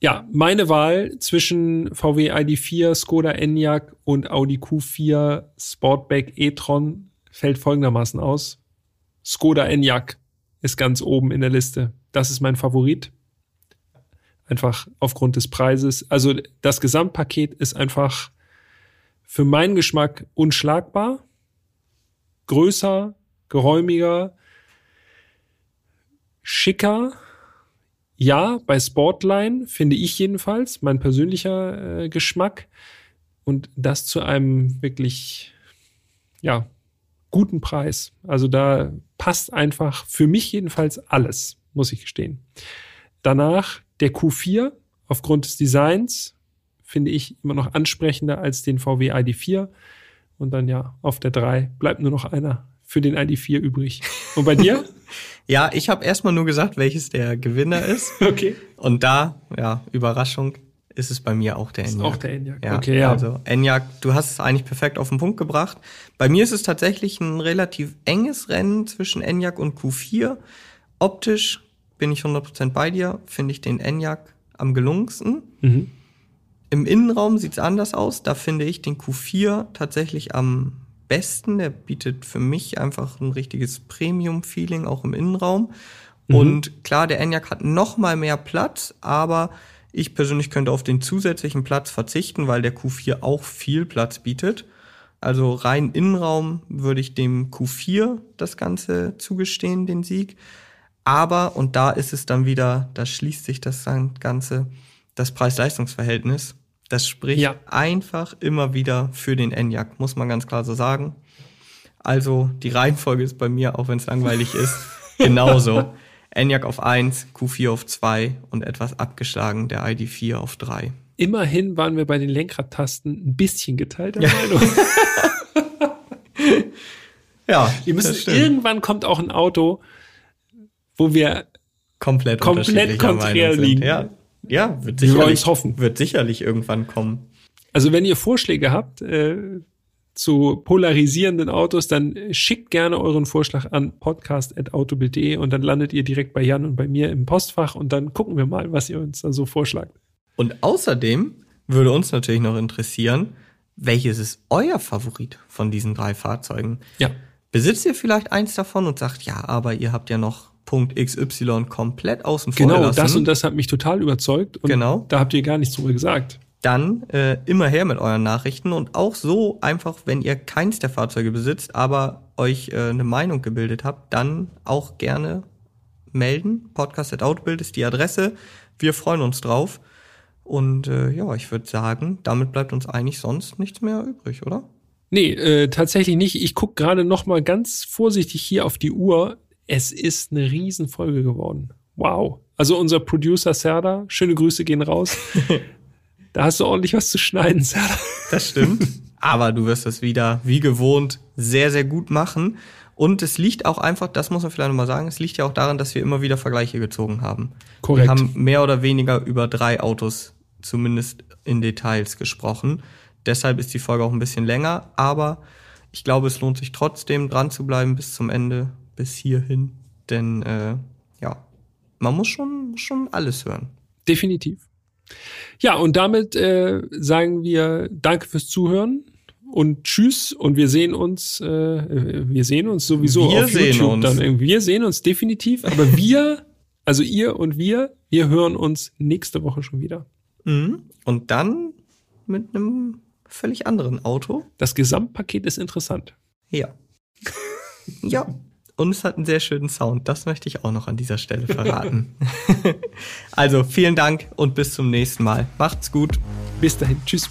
ja, meine Wahl zwischen VW ID4, Skoda Enyaq und Audi Q4 Sportback e-tron fällt folgendermaßen aus. Skoda Enyaq ist ganz oben in der Liste. Das ist mein Favorit. Einfach aufgrund des Preises. Also das Gesamtpaket ist einfach für meinen Geschmack unschlagbar. Größer, geräumiger, schicker. Ja, bei Sportline finde ich jedenfalls, mein persönlicher äh, Geschmack. Und das zu einem wirklich, ja, guten Preis. Also da passt einfach für mich jedenfalls alles, muss ich gestehen. Danach der Q4 aufgrund des Designs finde ich immer noch ansprechender als den VW ID4. Und dann ja, auf der 3 bleibt nur noch einer für den ID4 übrig. Und bei dir? Ja, ich habe erstmal nur gesagt, welches der Gewinner ist. okay. Und da, ja, Überraschung, ist es bei mir auch der Ist Enyaq. auch der Enyaq. Ja, Okay, ja. Also Enyaq, du hast es eigentlich perfekt auf den Punkt gebracht. Bei mir ist es tatsächlich ein relativ enges Rennen zwischen Enyaq und Q4. Optisch bin ich 100% bei dir, finde ich den Enyaq am gelungensten. Mhm. Im Innenraum sieht's anders aus. Da finde ich den Q4 tatsächlich am besten. Der bietet für mich einfach ein richtiges Premium-Feeling auch im Innenraum. Mhm. Und klar, der Enyaq hat noch mal mehr Platz, aber ich persönlich könnte auf den zusätzlichen Platz verzichten, weil der Q4 auch viel Platz bietet. Also rein Innenraum würde ich dem Q4 das Ganze zugestehen, den Sieg. Aber, und da ist es dann wieder, da schließt sich das Ganze, das Preis-Leistungs-Verhältnis. Das spricht Ja. einfach immer wieder für den Enyaq, muss man ganz klar so sagen. Also die Reihenfolge ist bei mir, auch wenn es langweilig ist, genauso. Enyaq auf 1, Q4 auf 2 und etwas abgeschlagen der ID4 auf 3. Immerhin waren wir bei den Lenkradtasten ein bisschen geteilter Meinung. Ja, Wir müssen irgendwann kommt auch ein Auto, wo wir komplett, komplett konträr liegen. Ja, ja wird Wir sicherlich, hoffen. wird sicherlich irgendwann kommen. Also wenn ihr Vorschläge habt äh, zu polarisierenden Autos, dann schickt gerne euren Vorschlag an podcast.autobild.de und dann landet ihr direkt bei Jan und bei mir im Postfach und dann gucken wir mal, was ihr uns da so vorschlagt. Und außerdem würde uns natürlich noch interessieren, welches ist euer Favorit von diesen drei Fahrzeugen? Ja. Besitzt ihr vielleicht eins davon und sagt, ja, aber ihr habt ja noch Punkt XY komplett außen vor Genau, gelassen. das und das hat mich total überzeugt. Und Genau. Da habt ihr gar nichts drüber gesagt. dann äh, immer her mit euren Nachrichten und auch so einfach, wenn ihr keins der Fahrzeuge besitzt, aber euch äh, eine Meinung gebildet habt, dann auch gerne melden. Podcast.autobild ist die Adresse. Wir freuen uns drauf. Und äh, ja, ich würde sagen, damit bleibt uns eigentlich sonst nichts mehr übrig, oder? Nee, äh, tatsächlich nicht. Ich guck gerade noch mal ganz vorsichtig hier auf die Uhr. Es ist eine Riesenfolge geworden. Wow. Also unser Producer Serda, schöne Grüße gehen raus. da hast du ordentlich was zu schneiden, Serda. Das stimmt. Aber du wirst das wieder, wie gewohnt, sehr, sehr gut machen. Und es liegt auch einfach, das muss man vielleicht nochmal sagen, es liegt ja auch daran, dass wir immer wieder Vergleiche gezogen haben. Korrekt. Wir haben mehr oder weniger über drei Autos zumindest in Details gesprochen. Deshalb ist die Folge auch ein bisschen länger, aber ich glaube, es lohnt sich trotzdem dran zu bleiben bis zum Ende, bis hierhin. Denn äh, ja, man muss schon, schon alles hören. Definitiv. Ja, und damit äh, sagen wir Danke fürs Zuhören und Tschüss und wir sehen uns, äh, wir sehen uns sowieso Wir auf sehen YouTube uns. dann irgendwie. Wir sehen uns definitiv, aber wir, also ihr und wir, wir hören uns nächste Woche schon wieder. Mhm. Und dann mit einem völlig anderen Auto. Das Gesamtpaket ist interessant. Ja. ja. Und es hat einen sehr schönen Sound. Das möchte ich auch noch an dieser Stelle verraten. also vielen Dank und bis zum nächsten Mal. Macht's gut. Bis dahin, tschüss.